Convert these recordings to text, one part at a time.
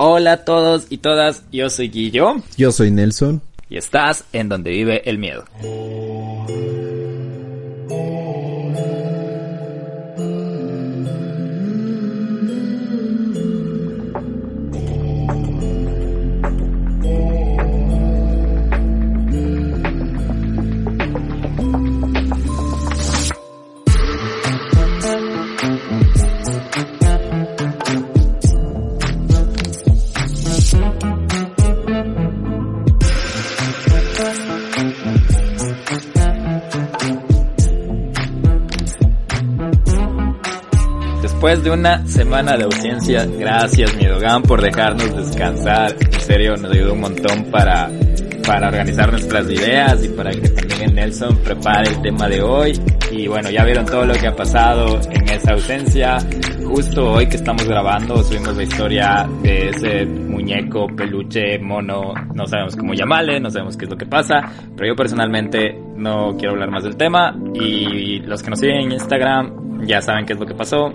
Hola a todos y todas, yo soy Guillo. Yo soy Nelson. Y estás en donde vive el miedo. De una semana de ausencia, gracias Miedogan por dejarnos descansar. En serio, nos ayudó un montón para, para organizar nuestras ideas y para que también Nelson prepare el tema de hoy. Y bueno, ya vieron todo lo que ha pasado en esa ausencia. Justo hoy que estamos grabando subimos la historia de ese muñeco, peluche, mono, no sabemos cómo llamarle, no sabemos qué es lo que pasa, pero yo personalmente no quiero hablar más del tema y los que nos siguen en Instagram ya saben qué es lo que pasó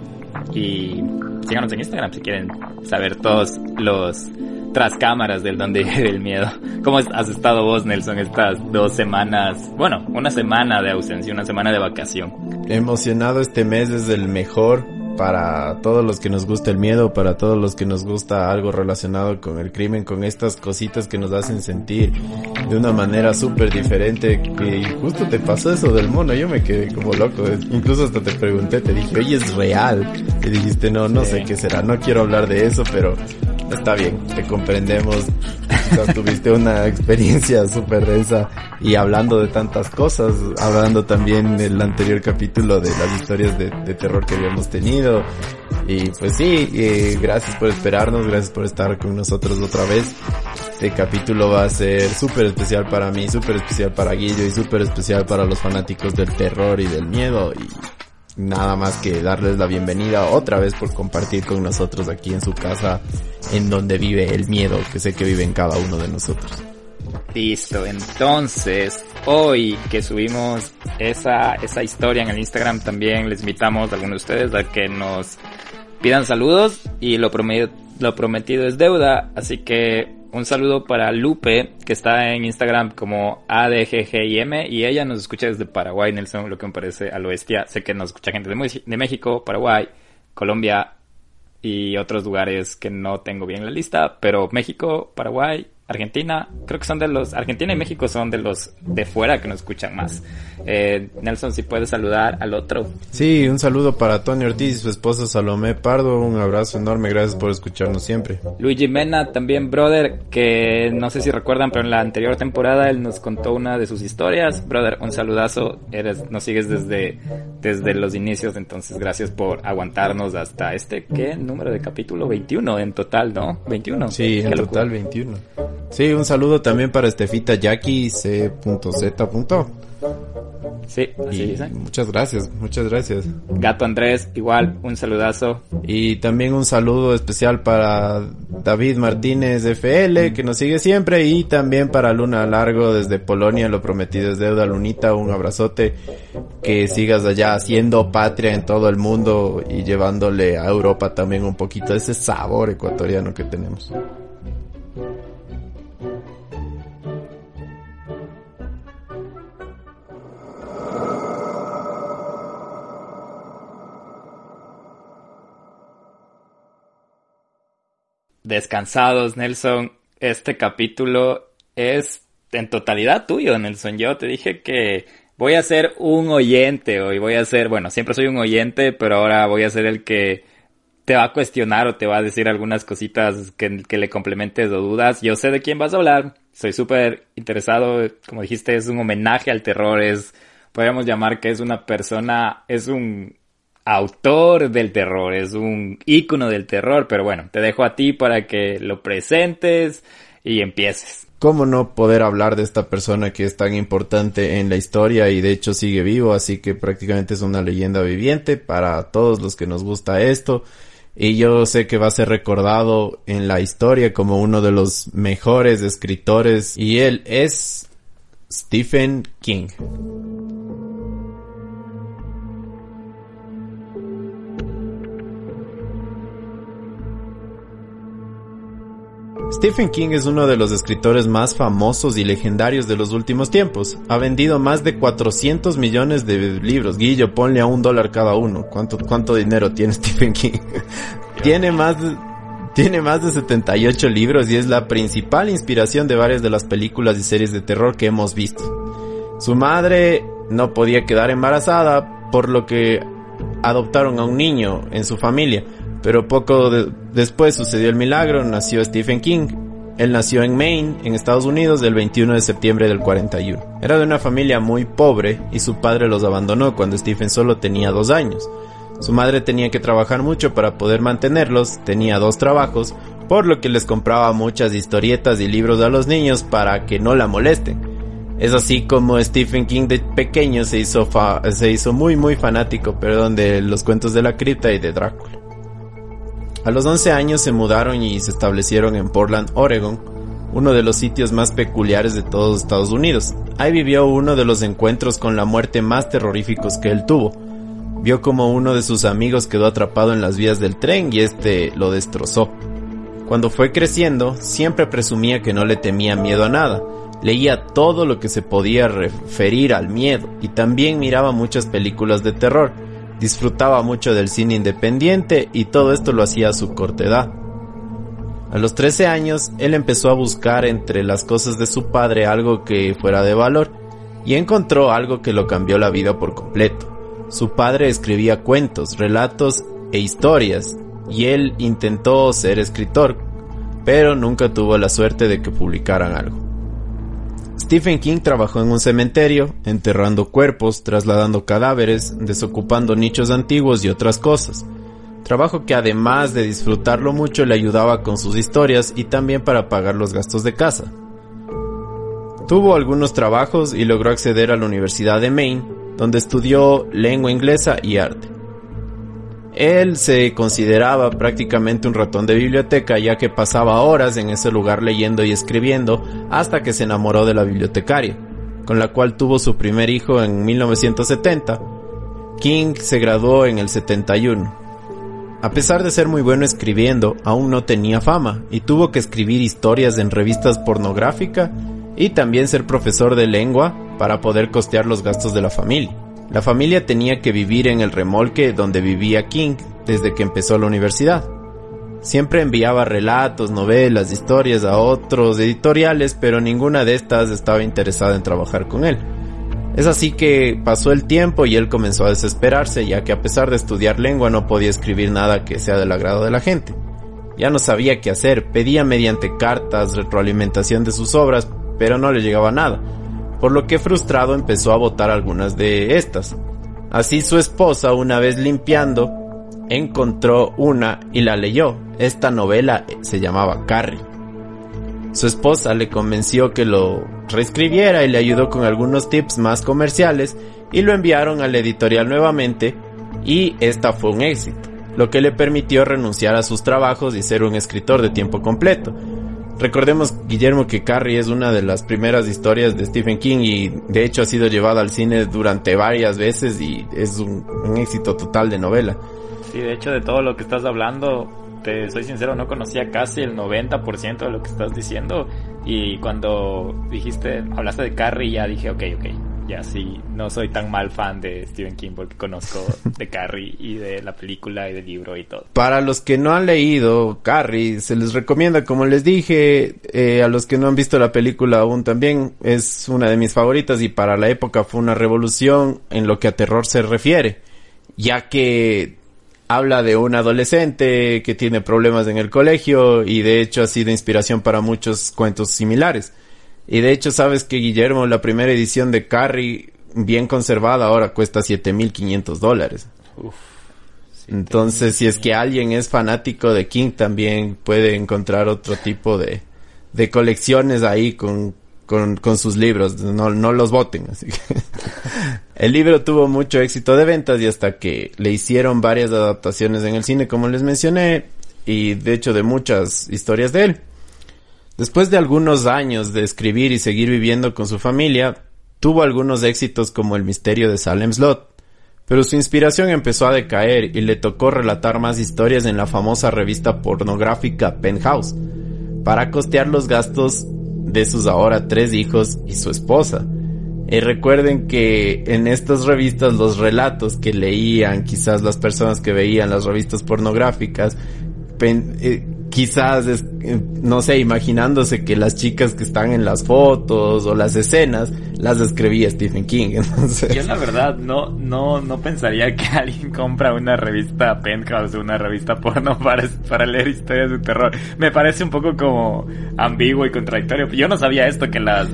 y síganos en Instagram si quieren saber todos los tras cámaras del donde vive el miedo. ¿Cómo has estado vos, Nelson, estas dos semanas? Bueno, una semana de ausencia, una semana de vacación. Emocionado este mes es el mejor para todos los que nos gusta el miedo, para todos los que nos gusta algo relacionado con el crimen, con estas cositas que nos hacen sentir de una manera súper diferente. Que justo te pasó eso del mono, yo me quedé como loco. Incluso hasta te pregunté, te dije, oye, es real. Y dijiste, no, no sé qué será, no quiero hablar de eso, pero está bien, te comprendemos. tuviste una experiencia súper densa y hablando de tantas cosas, hablando también del anterior capítulo de las historias de, terror que habíamos tenido. Y pues sí, eh, gracias por esperarnos, gracias por estar con nosotros otra vez. Este capítulo va a ser súper especial para mí, súper especial para Guillo y súper especial para los fanáticos del terror y del miedo. Y nada más que darles la bienvenida otra vez por compartir con nosotros aquí en su casa, en donde vive el miedo que sé que vive en cada uno de nosotros. Listo, entonces hoy que subimos esa, esa historia en el Instagram también les invitamos a algunos de ustedes a que nos pidan saludos y lo prometido, lo prometido es deuda, así que un saludo para Lupe, que está en Instagram como ADGGIM y ella nos escucha desde Paraguay, Nelson, lo que me parece al oeste. Sé que nos escucha gente de, de México, Paraguay, Colombia y otros lugares que no tengo bien en la lista, pero México, Paraguay, Argentina, creo que son de los, Argentina y México son de los de fuera que nos escuchan más. Eh, Nelson, si puedes saludar al otro. Sí, un saludo para Tony Ortiz y su esposa Salomé Pardo, un abrazo enorme, gracias por escucharnos siempre. Luigi Mena, también brother, que no sé si recuerdan, pero en la anterior temporada él nos contó una de sus historias. Brother, un saludazo, eres, nos sigues desde, desde los inicios, entonces gracias por aguantarnos hasta este, ¿qué número de capítulo? 21 en total, ¿no? 21. Sí, en total 21. Sí, un saludo también para Estefita Jackie C.Z. Sí, así Muchas gracias, muchas gracias. Gato Andrés, igual, un saludazo. Y también un saludo especial para David Martínez FL, que nos sigue siempre, y también para Luna Largo desde Polonia, lo prometido es deuda, Lunita, un abrazote, que sigas allá haciendo patria en todo el mundo y llevándole a Europa también un poquito ese sabor ecuatoriano que tenemos. Descansados, Nelson. Este capítulo es en totalidad tuyo, Nelson. Yo te dije que voy a ser un oyente hoy. Voy a ser, bueno, siempre soy un oyente, pero ahora voy a ser el que te va a cuestionar o te va a decir algunas cositas que, le complementes o dudas. Yo sé de quién vas a hablar. Soy súper interesado. Como dijiste, es un homenaje al terror. Es, podríamos llamar que es una persona, es un autor del terror, es un ícono del terror, pero bueno, te dejo a ti para que lo presentes y empieces. ¿Cómo no poder hablar de esta persona que es tan importante en la historia y de hecho sigue vivo, así que prácticamente es una leyenda viviente para todos los que nos gusta esto? Y yo sé que va a ser recordado en la historia como uno de los mejores escritores y él es Stephen King. Stephen King es uno de los escritores más famosos y legendarios de los últimos tiempos. Ha vendido más de 400 millones de libros. Guillo, ponle a un dólar cada uno. ¿Cuánto, cuánto dinero tiene Stephen King? tiene más de, tiene más de 78 libros y es la principal inspiración de varias de las películas y series de terror que hemos visto. Su madre no podía quedar embarazada, por lo que adoptaron a un niño en su familia pero poco después sucedió el milagro, nació Stephen King. Él nació en Maine, en Estados Unidos, el 21 de septiembre del 41. Era de una familia muy pobre y su padre los abandonó cuando Stephen solo tenía dos años. Su madre tenía que trabajar mucho para poder mantenerlos, tenía dos trabajos, por lo que les compraba muchas historietas y libros a los niños para que no la molesten. Es así como Stephen King de pequeño se hizo, se hizo muy muy fanático perdón, de los cuentos de la cripta y de Drácula. A los 11 años se mudaron y se establecieron en Portland, Oregon, uno de los sitios más peculiares de todos Estados Unidos. Ahí vivió uno de los encuentros con la muerte más terroríficos que él tuvo. Vio como uno de sus amigos quedó atrapado en las vías del tren y este lo destrozó. Cuando fue creciendo, siempre presumía que no le temía miedo a nada. Leía todo lo que se podía referir al miedo y también miraba muchas películas de terror disfrutaba mucho del cine independiente y todo esto lo hacía a su corta edad. A los 13 años, él empezó a buscar entre las cosas de su padre algo que fuera de valor y encontró algo que lo cambió la vida por completo. Su padre escribía cuentos, relatos e historias y él intentó ser escritor, pero nunca tuvo la suerte de que publicaran algo. Stephen King trabajó en un cementerio, enterrando cuerpos, trasladando cadáveres, desocupando nichos antiguos y otras cosas. Trabajo que además de disfrutarlo mucho le ayudaba con sus historias y también para pagar los gastos de casa. Tuvo algunos trabajos y logró acceder a la Universidad de Maine, donde estudió lengua inglesa y arte. Él se consideraba prácticamente un ratón de biblioteca ya que pasaba horas en ese lugar leyendo y escribiendo hasta que se enamoró de la bibliotecaria, con la cual tuvo su primer hijo en 1970. King se graduó en el 71. A pesar de ser muy bueno escribiendo, aún no tenía fama y tuvo que escribir historias en revistas pornográficas y también ser profesor de lengua para poder costear los gastos de la familia. La familia tenía que vivir en el remolque donde vivía King desde que empezó la universidad. Siempre enviaba relatos, novelas, historias a otros editoriales, pero ninguna de estas estaba interesada en trabajar con él. Es así que pasó el tiempo y él comenzó a desesperarse, ya que a pesar de estudiar lengua no podía escribir nada que sea del agrado de la gente. Ya no sabía qué hacer, pedía mediante cartas retroalimentación de sus obras, pero no le llegaba nada por lo que frustrado empezó a botar algunas de estas. Así su esposa, una vez limpiando, encontró una y la leyó. Esta novela se llamaba Carrie. Su esposa le convenció que lo reescribiera y le ayudó con algunos tips más comerciales y lo enviaron al editorial nuevamente y esta fue un éxito, lo que le permitió renunciar a sus trabajos y ser un escritor de tiempo completo. Recordemos, Guillermo, que Carrie es una de las primeras historias de Stephen King y de hecho ha sido llevada al cine durante varias veces y es un, éxito total de novela. Sí, de hecho de todo lo que estás hablando, te soy sincero, no conocía casi el 90% de lo que estás diciendo y cuando dijiste, hablaste de Carrie ya dije, ok, ok, ya sí, no soy tan mal fan de Stephen King porque conozco de Carrie y de la película y del libro y todo. Para los que no han leído Carrie, se les recomienda, como les dije, eh, a los que no han visto la película aún también, es una de mis favoritas y para la época fue una revolución en lo que a terror se refiere, ya que habla de un adolescente que tiene problemas en el colegio y de hecho ha sido inspiración para muchos cuentos similares. Y de hecho, sabes que Guillermo, la primera edición de Carrie, bien conservada, ahora cuesta 7500 dólares. Entonces, si es que alguien es fanático de King, también puede encontrar otro tipo de, de colecciones ahí con, con, con sus libros. No, no los voten. Así el libro tuvo mucho éxito de ventas y hasta que le hicieron varias adaptaciones en el cine, como les mencioné, y de hecho de muchas historias de él. Después de algunos años de escribir y seguir viviendo con su familia, tuvo algunos éxitos como El misterio de Salem Slot, pero su inspiración empezó a decaer y le tocó relatar más historias en la famosa revista pornográfica Penthouse. para costear los gastos de sus ahora tres hijos y su esposa. Y recuerden que en estas revistas los relatos que leían quizás las personas que veían las revistas pornográficas, eh, quizás, eh, no sé, imaginándose que las chicas que están en las fotos o las escenas las escribía Stephen King. Entonces... Yo la verdad no, no, no pensaría que alguien compra una revista Penthouse o una revista porno para, para leer historias de terror. Me parece un poco como ambiguo y contradictorio. Yo no sabía esto que las...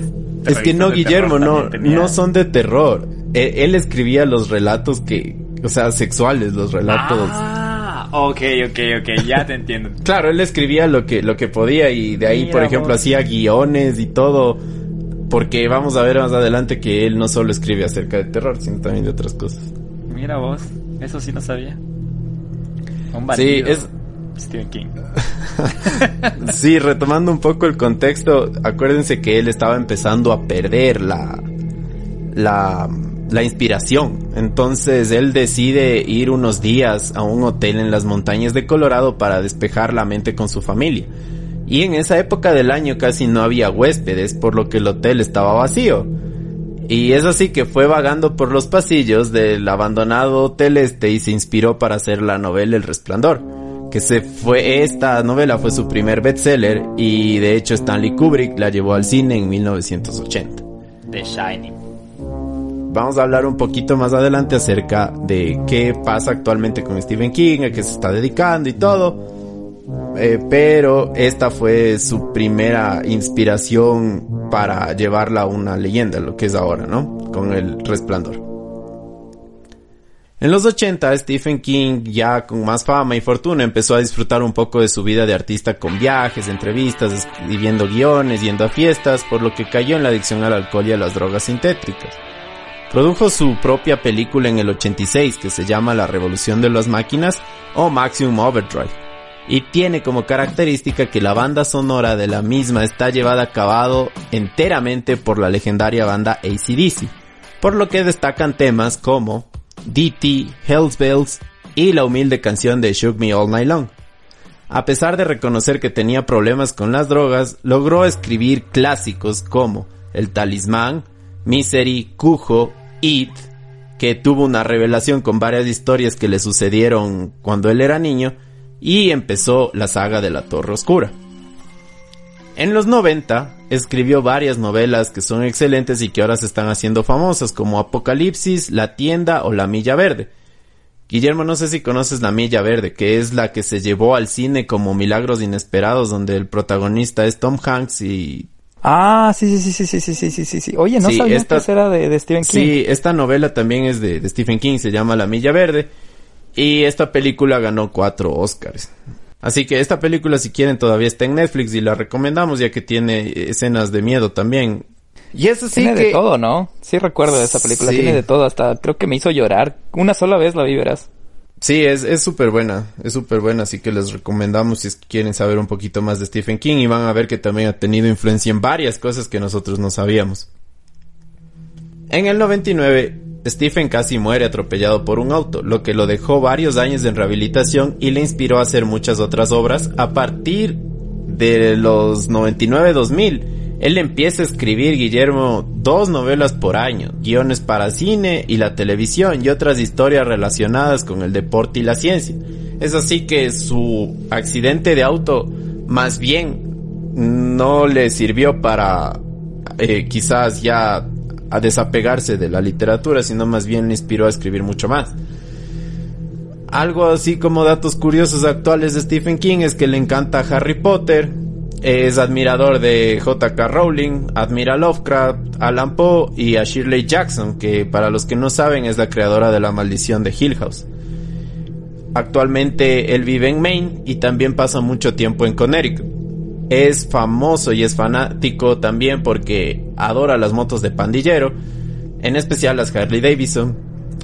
Es que no, Guillermo, no, no son de terror. Él, él, escribía los relatos que, o sea, sexuales, los relatos. Ah Ok, ok, ok, ya te entiendo. claro, él escribía lo que, lo que podía y de ahí, por ejemplo, hacía guiones y todo. Porque vamos a ver más adelante que él no solo escribe acerca de terror, sino también de otras cosas. Mira vos, eso sí no sabía. Un sí, es... Stephen King. sí, retomando un poco el contexto, acuérdense que él estaba empezando a perder la... la la inspiración. Entonces él decide ir unos días a un hotel en las montañas de Colorado para despejar la mente con su familia. Y en esa época del año casi no había huéspedes, por lo que el hotel estaba vacío. Y es así que fue vagando por los pasillos del abandonado hotel este y se inspiró para hacer la novela El Resplandor. Que se fue, esta novela fue su primer bestseller y de hecho Stanley Kubrick la llevó al cine en 1980. The Shining vamos a hablar un poquito más adelante acerca de qué pasa actualmente con Stephen King, a qué se está dedicando y todo. Eh, pero esta fue su primera inspiración para llevarla a una leyenda, lo que es ahora, ¿no? Con el resplandor. En los 80, Stephen King, ya con más fama y fortuna, empezó a disfrutar un poco de su vida de artista con viajes, entrevistas, escribiendo guiones, yendo a fiestas, por lo que cayó en la adicción al alcohol y a las drogas sintéticas. Produjo su propia película en el 86 que se llama La Revolución de las Máquinas o Maximum Overdrive y tiene como característica que la banda sonora de la misma está llevada a cabo enteramente por la legendaria banda ACDC, por lo que destacan temas como DT, Hells Bells y la humilde canción de Shook Me All Night Long. A pesar de reconocer que tenía problemas con las drogas, logró escribir clásicos como El Talismán, Misery, Cujo It, que tuvo una revelación con varias historias que le sucedieron cuando él era niño, y empezó la saga de la Torre Oscura. En los 90 escribió varias novelas que son excelentes y que ahora se están haciendo famosas como Apocalipsis, La Tienda o La Milla Verde. Guillermo, no sé si conoces La Milla Verde, que es la que se llevó al cine como Milagros Inesperados, donde el protagonista es Tom Hanks y Ah, sí, sí, sí, sí, sí, sí, sí, sí, sí. Oye, no sabía esta, que era de, Stephen King. Sí, esta novela también es de, Stephen King, se llama La Milla Verde. Y esta película ganó cuatro Oscars. Así que esta película, si quieren, todavía está en Netflix y la recomendamos ya que tiene escenas de miedo también. Y eso sí tiene de todo, ¿no? Sí recuerdo de esa película, tiene de todo, hasta creo que me hizo llorar. Una sola vez la vi, verás. Sí, es súper buena, es súper buena, así que les recomendamos si quieren saber un poquito más de Stephen King y van a ver que también ha tenido influencia en varias cosas que nosotros no sabíamos. En el 99, Stephen casi muere atropellado por un auto, lo que lo dejó varios años en rehabilitación y le inspiró a hacer muchas otras obras a partir de los 99-2000 él empieza a escribir, Guillermo, dos novelas por año, guiones para cine y la televisión y otras historias relacionadas con el deporte y la ciencia. Es así que su accidente de auto más bien no le sirvió para eh, quizás ya a desapegarse de la literatura, sino más bien le inspiró a escribir mucho más. Algo así como datos curiosos actuales de Stephen King es que le encanta Harry Potter, es admirador de J.K. Rowling, admira Lovecraft, Alan Poe y a Shirley Jackson, que para los que no saben es la creadora de La Maldición de Hill House. Actualmente él vive en Maine y también pasa mucho tiempo en Connecticut. Es famoso y es fanático también porque adora las motos de pandillero, en especial las Harley Davidson,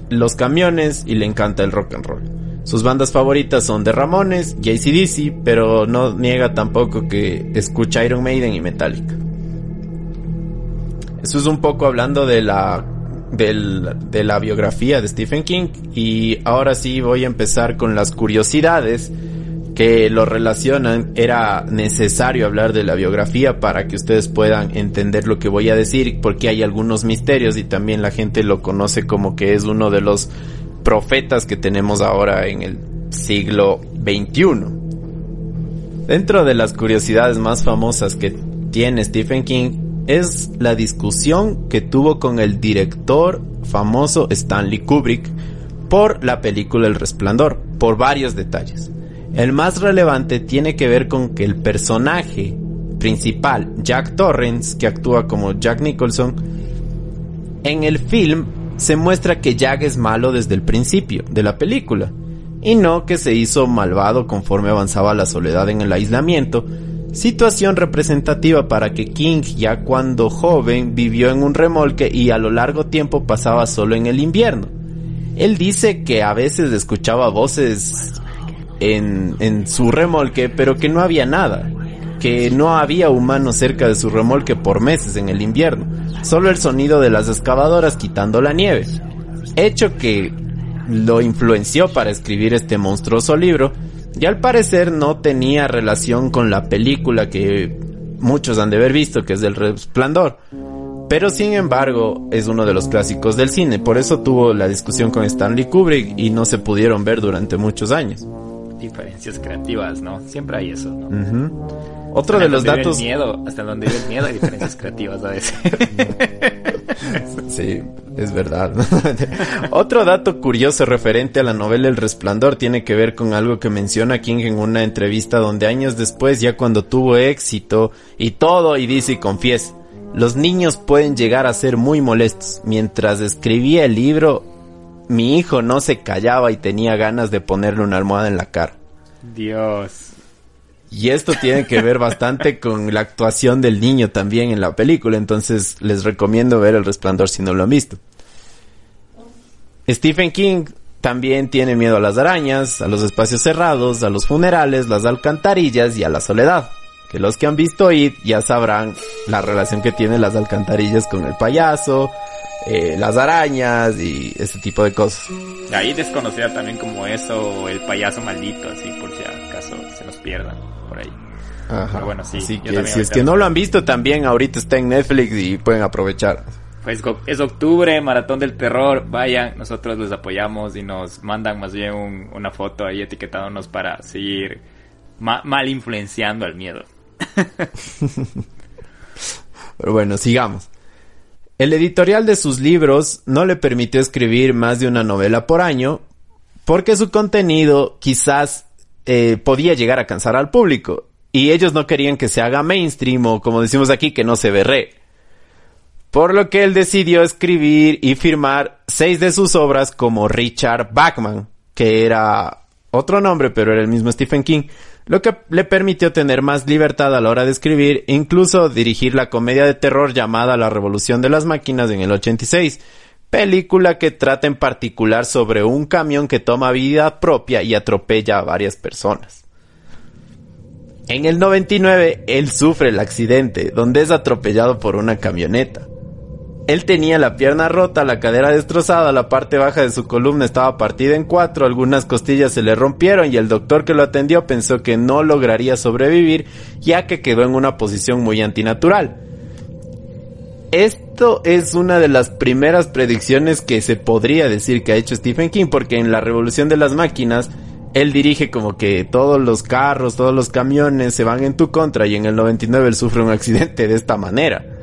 los camiones y le encanta el rock and roll. Sus bandas favoritas son The Ramones y pero no niega tampoco que escucha Iron Maiden y Metallica. Eso es un poco hablando de la, de la biografía de Stephen King y ahora sí voy a empezar con las curiosidades que lo relacionan, era necesario hablar de la biografía para que ustedes puedan entender lo que voy a decir, porque hay algunos misterios y también la gente lo conoce como que es uno de los profetas que tenemos ahora en el siglo XXI. Dentro de las curiosidades más famosas que tiene Stephen King es la discusión que tuvo con el director famoso Stanley Kubrick por la película El Resplandor, por varios detalles. El más relevante tiene que ver con que el personaje principal, Jack Torrance, que actúa como Jack Nicholson, en el film se muestra que Jack es malo desde el principio de la película, y no que se hizo malvado conforme avanzaba la soledad en el aislamiento, situación representativa para que King ya cuando joven vivió en un remolque y a lo largo tiempo pasaba solo en el invierno. Él dice que a veces escuchaba voces en, su remolque, pero que no había nada, que no había humanos cerca de su remolque por meses en el invierno, solo el sonido de las excavadoras quitando la nieve, hecho que lo influenció para escribir este monstruoso libro, y al parecer no tenía relación con la película que muchos han de haber visto, que es del resplandor. Pero sin embargo, es uno de los clásicos del cine, por eso tuvo la discusión con Stanley Kubrick y no se pudieron ver durante muchos años diferencias creativas, ¿no? Siempre hay eso, ¿no? Otro de los datos. Miedo, hasta donde hay miedo hay diferencias creativas a veces. sí, es verdad. Otro dato curioso referente a la novela El Resplandor tiene que ver con algo que menciona King en una entrevista donde años después, ya cuando tuvo éxito y todo, y dice y confiesa, los niños pueden llegar a ser muy molestos. Mientras escribía el libro, mi hijo no se callaba y tenía ganas de ponerle una almohada en la cara. Dios. Y esto tiene que ver bastante con la actuación del niño también en la película, entonces les recomiendo ver El Resplandor si no lo han visto. Stephen King también tiene miedo a las arañas, a los espacios cerrados, a los funerales, las alcantarillas y a la soledad. Que los que han visto It ya sabrán la relación que tienen las alcantarillas con el payaso, eh, las arañas y ese tipo de cosas. Ahí desconocida también como eso, el payaso maldito, así por si acaso se nos pierdan por ahí. Ajá. bueno, sí. si es que no lo han visto también, ahorita está en Netflix y pueden aprovechar. Pues es octubre, maratón del terror, vayan, nosotros les apoyamos y nos mandan más bien una foto ahí etiquetándonos para seguir mal influenciando al miedo. Pero bueno, sigamos. El editorial de sus libros no le permitió escribir más de una novela por año porque su contenido quizás eh, podía llegar a cansar al público y ellos no querían que se haga mainstream o como decimos aquí que no se berre. Por lo que él decidió escribir y firmar seis de sus obras como Richard Bachman, que era otro nombre pero era el mismo Stephen King, lo que le permitió tener más libertad a la hora de escribir, incluso dirigir la comedia de terror llamada La Revolución de las Máquinas en el 86, película que trata en particular sobre un camión que toma vida propia y atropella a varias personas. En el 99, él sufre el accidente, donde es atropellado por una camioneta. Él tenía la pierna rota, la cadera destrozada, la parte baja de su columna estaba partida en cuatro, algunas costillas se le rompieron y el doctor que lo atendió pensó que no lograría sobrevivir ya que quedó en una posición muy antinatural. Esto es una de las primeras predicciones que se podría decir que ha hecho Stephen King porque en la revolución de las máquinas él dirige como que todos los carros, todos los camiones se van en tu contra y en el 99 él sufre un accidente de esta manera.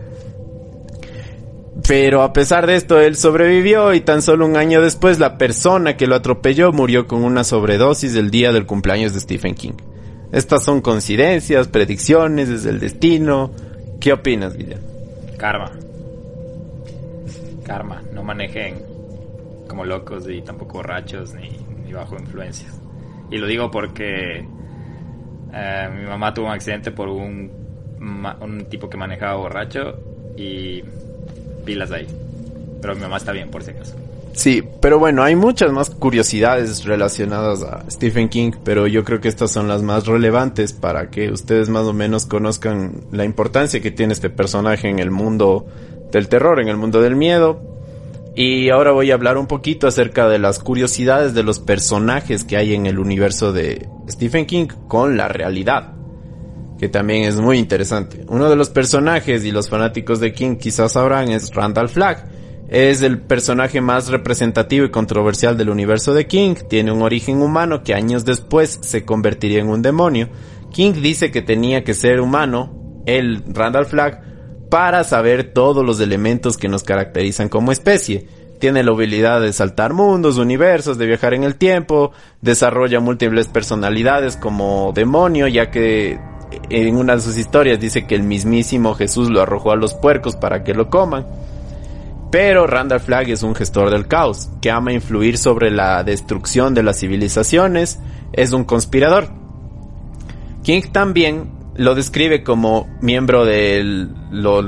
Pero a pesar de esto, él sobrevivió y tan solo un año después la persona que lo atropelló murió con una sobredosis el día del cumpleaños de Stephen King. Estas son coincidencias, predicciones desde el destino. ¿Qué opinas, Guillermo? Karma. Karma. No manejen como locos y tampoco borrachos ni, bajo influencias. Y lo digo porque eh, mi mamá tuvo un accidente por un, un tipo que manejaba borracho y pilas ahí. Pero mi mamá está bien, por si acaso. Sí, pero bueno, hay muchas más curiosidades relacionadas a Stephen King, pero yo creo que estas son las más relevantes para que ustedes más o menos conozcan la importancia que tiene este personaje en el mundo del terror, en el mundo del miedo. Y ahora voy a hablar un poquito acerca de las curiosidades de los personajes que hay en el universo de Stephen King con la realidad, que también es muy interesante. Uno de los personajes y los fanáticos de King quizás sabrán es Randall Flagg. Es el personaje más representativo y controversial del universo de King. Tiene un origen humano que años después se convertiría en un demonio. King dice que tenía que ser humano, el Randall Flagg, para saber todos los elementos que nos caracterizan como especie. Tiene la habilidad de saltar mundos, universos, de viajar en el tiempo, desarrolla múltiples personalidades como demonio, ya que en una de sus historias dice que el mismísimo Jesús lo arrojó a los puercos para que lo coman. Pero Randall Flagg es un gestor del caos, que ama influir sobre la destrucción de las civilizaciones, es un conspirador. King también lo describe como miembro del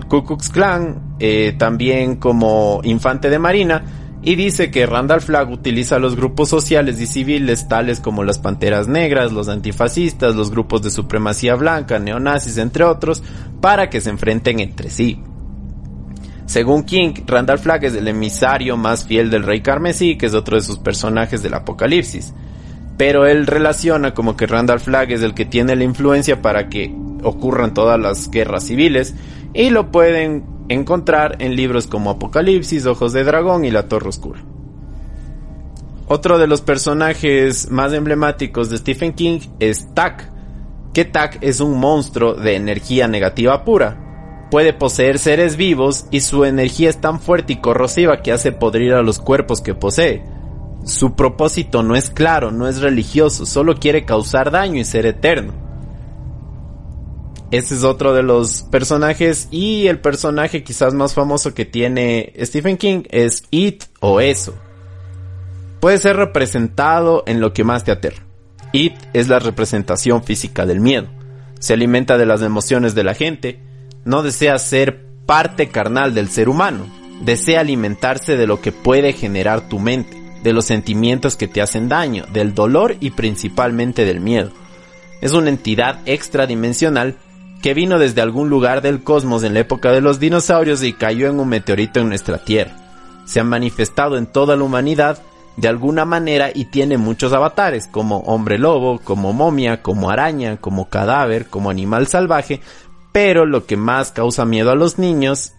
Ku Klux Klan, eh, también como infante de marina, y dice que Randall Flagg utiliza los grupos sociales y civiles tales como las Panteras Negras, los antifascistas, los grupos de supremacía blanca, neonazis, entre otros, para que se enfrenten entre sí. Según King, Randall Flagg es el emisario más fiel del rey carmesí, que es otro de sus personajes del apocalipsis pero él relaciona como que Randall Flagg es el que tiene la influencia para que ocurran todas las guerras civiles y lo pueden encontrar en libros como Apocalipsis, Ojos de Dragón y La Torre Oscura. Otro de los personajes más emblemáticos de Stephen King es Tak, que Tak es un monstruo de energía negativa pura. Puede poseer seres vivos y su energía es tan fuerte y corrosiva que hace podrir a los cuerpos que posee su propósito no es claro, no es religioso, solo quiere causar daño y ser eterno. Ese es otro de los personajes y el personaje quizás más famoso que tiene Stephen King es It o Eso. Puede ser representado en lo que más te aterra. It es la representación física del miedo. Se alimenta de las emociones de la gente. No desea ser parte carnal del ser humano. Desea alimentarse de lo que puede generar tu mente de los sentimientos que te hacen daño, del dolor y principalmente del miedo. Es una entidad extradimensional que vino desde algún lugar del cosmos en la época de los dinosaurios y cayó en un meteorito en nuestra Tierra. Se ha manifestado en toda la humanidad de alguna manera y tiene muchos avatares, como hombre lobo, como momia, como araña, como cadáver, como animal salvaje, pero lo que más causa miedo a los niños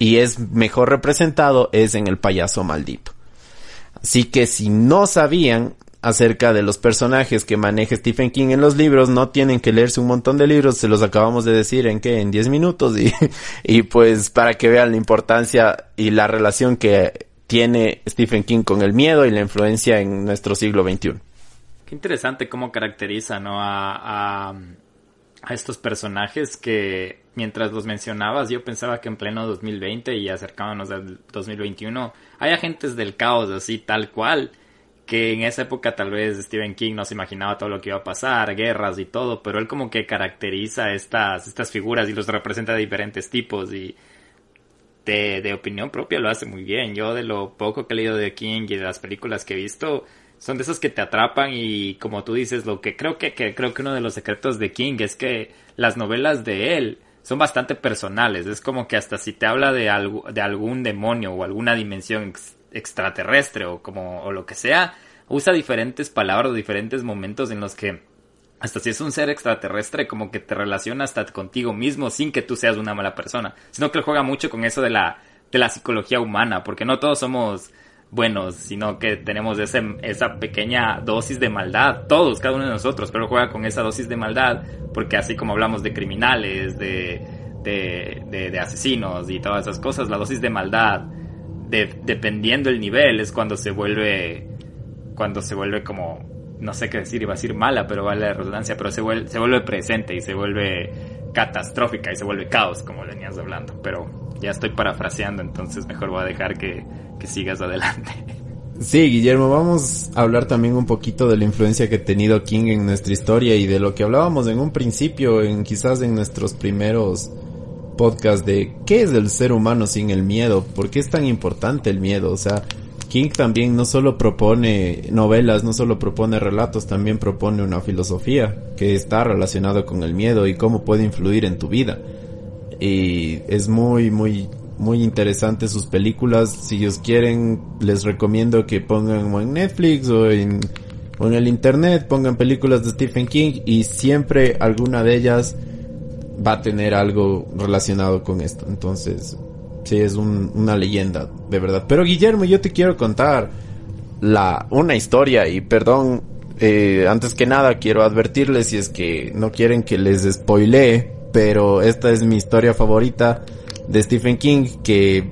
y es mejor representado es en el payaso maldito. Así que si no sabían acerca de los personajes que maneja Stephen King en los libros, no tienen que leerse un montón de libros, se los acabamos de decir en que en 10 minutos y, y pues para que vean la importancia y la relación que tiene Stephen King con el miedo y la influencia en nuestro siglo XXI. Qué interesante cómo caracteriza, ¿no? A, a, a estos personajes que mientras los mencionabas yo pensaba que en pleno 2020 y acercándonos al 2021 hay agentes del caos así tal cual que en esa época tal vez Stephen King no se imaginaba todo lo que iba a pasar, guerras y todo, pero él como que caracteriza estas, estas figuras y los representa de diferentes tipos y de, de opinión propia lo hace muy bien. Yo de lo poco que he leído de King y de las películas que he visto, son de esos que te atrapan y como tú dices, lo que creo que, que creo que uno de los secretos de King es que las novelas de él son bastante personales. Es como que hasta si te habla de, algo, de algún demonio o alguna dimensión extraterrestre o como o lo que sea, usa diferentes palabras, o diferentes momentos en los que hasta si es un ser extraterrestre, como que te relaciona hasta contigo mismo sin que tú seas una mala persona. Sino que él juega mucho con eso de la, de la psicología humana, porque no todos somos buenos, sino que tenemos ese, esa pequeña dosis de maldad, todos, cada uno de nosotros, pero juega con esa dosis de maldad, porque así como hablamos de criminales, de, de, de, asesinos y todas esas cosas, la dosis de maldad, de, dependiendo el nivel, es cuando se vuelve, cuando se vuelve como, no sé qué decir, iba a decir mala, pero vale la redundancia, pero se vuelve, se vuelve presente y se vuelve catastrófica y se vuelve caos, como venías hablando, pero ya estoy parafraseando, entonces mejor voy a dejar que, que sigas adelante. Sí, Guillermo, vamos a hablar también un poquito de la influencia que ha tenido King en nuestra historia y de lo que hablábamos en un principio, en quizás en nuestros primeros podcasts de qué es el ser humano sin el miedo, por qué es tan importante el miedo, o sea, King también no solo propone novelas, no solo propone relatos, también propone una filosofía que está relacionada con el miedo y cómo puede influir en tu vida. Y es muy, muy muy interesantes sus películas. Si ellos quieren, les recomiendo que pongan en Netflix o en, o en el internet, pongan películas de Stephen King y siempre alguna de ellas va a tener algo relacionado con esto. Entonces, sí, es una leyenda, de verdad. Pero Guillermo, yo te quiero contar la, una historia y perdón, eh, antes que nada quiero advertirles si es que no quieren que les spoilee, pero esta es mi historia favorita de Stephen King que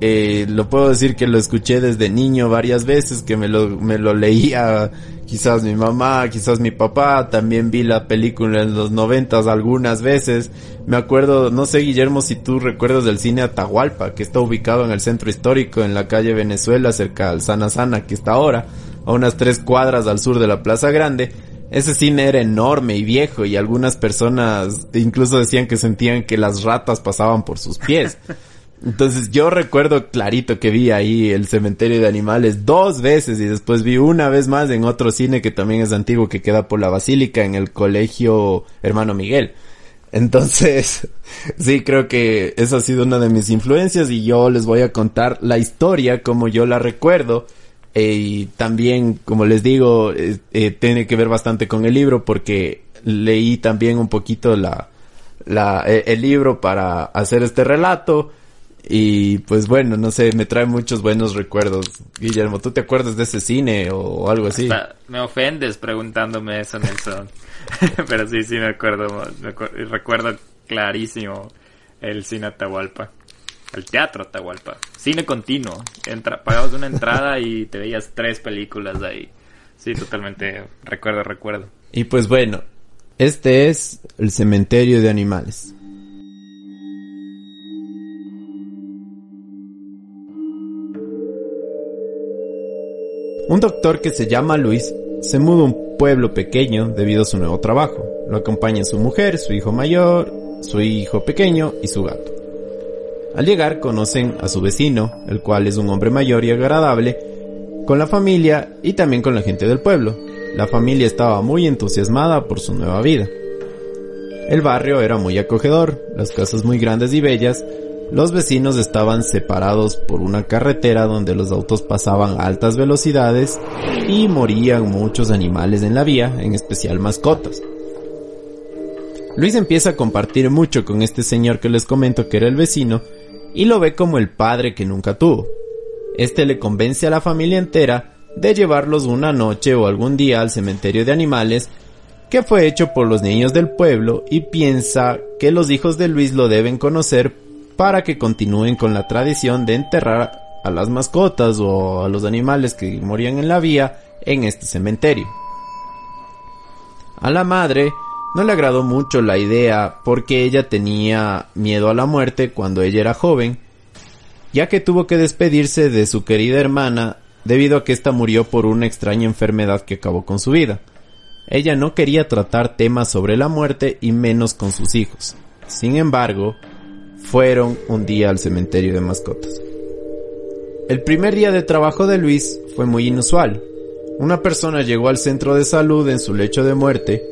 eh, lo puedo decir que lo escuché desde niño varias veces, que me lo leía quizás mi mamá, quizás mi papá, también vi la película en los noventas algunas veces. Me acuerdo, no sé Guillermo si tú recuerdas del cine Atahualpa, que está ubicado en el centro histórico, en la calle Venezuela, cerca al Sana Sana, que está ahora, a unas tres cuadras al sur de la Plaza Grande. Ese cine era enorme y viejo y algunas personas incluso decían que sentían que las ratas pasaban por sus pies. Entonces yo recuerdo clarito que vi ahí el cementerio de animales dos veces y después vi una vez más en otro cine que también es antiguo que queda por la basílica en el colegio hermano Miguel. Entonces, sí, creo que esa ha sido una de mis influencias y yo les voy a contar la historia como yo la recuerdo. Eh, y también, como les digo, eh, eh, tiene que ver bastante con el libro porque leí también un poquito la, la, el libro para hacer este relato. Y pues bueno, no sé, me trae muchos buenos recuerdos. Guillermo, ¿tú te acuerdas de ese cine o algo así? me ofendes preguntándome eso, Nelson. Pero sí, sí me acuerdo, me recuerdo clarísimo el cine Atahualpa. El teatro Atahualpa. Cine continuo. Entra, pagabas una entrada y te veías tres películas de ahí. Sí, totalmente. Recuerdo, recuerdo. Y pues bueno, este es el cementerio de animales. Un doctor que se llama Luis se muda a un pueblo pequeño debido a su nuevo trabajo. Lo acompañan su mujer, su hijo mayor, su hijo pequeño y su gato. Al llegar conocen a su vecino, el cual es un hombre mayor y agradable, con la familia y también con la gente del pueblo. La familia estaba muy entusiasmada por su nueva vida. El barrio era muy acogedor, las casas muy grandes y bellas, los vecinos estaban separados por una carretera donde los autos pasaban a altas velocidades y morían muchos animales en la vía, en especial mascotas. Luis empieza a compartir mucho con este señor que les comento que era el vecino y lo ve como el padre que nunca tuvo. Este le convence a la familia entera de llevarlos una noche o algún día al cementerio de animales que fue hecho por los niños del pueblo y piensa que los hijos de Luis lo deben conocer para que continúen con la tradición de enterrar a las mascotas o a los animales que morían en la vía en este cementerio. A la madre no le agradó mucho la idea porque ella tenía miedo a la muerte cuando ella era joven, ya que tuvo que despedirse de su querida hermana debido a que ésta murió por una extraña enfermedad que acabó con su vida. Ella no quería tratar temas sobre la muerte y menos con sus hijos. Sin embargo, fueron un día al cementerio de mascotas. El primer día de trabajo de Luis fue muy inusual. Una persona llegó al centro de salud en su lecho de muerte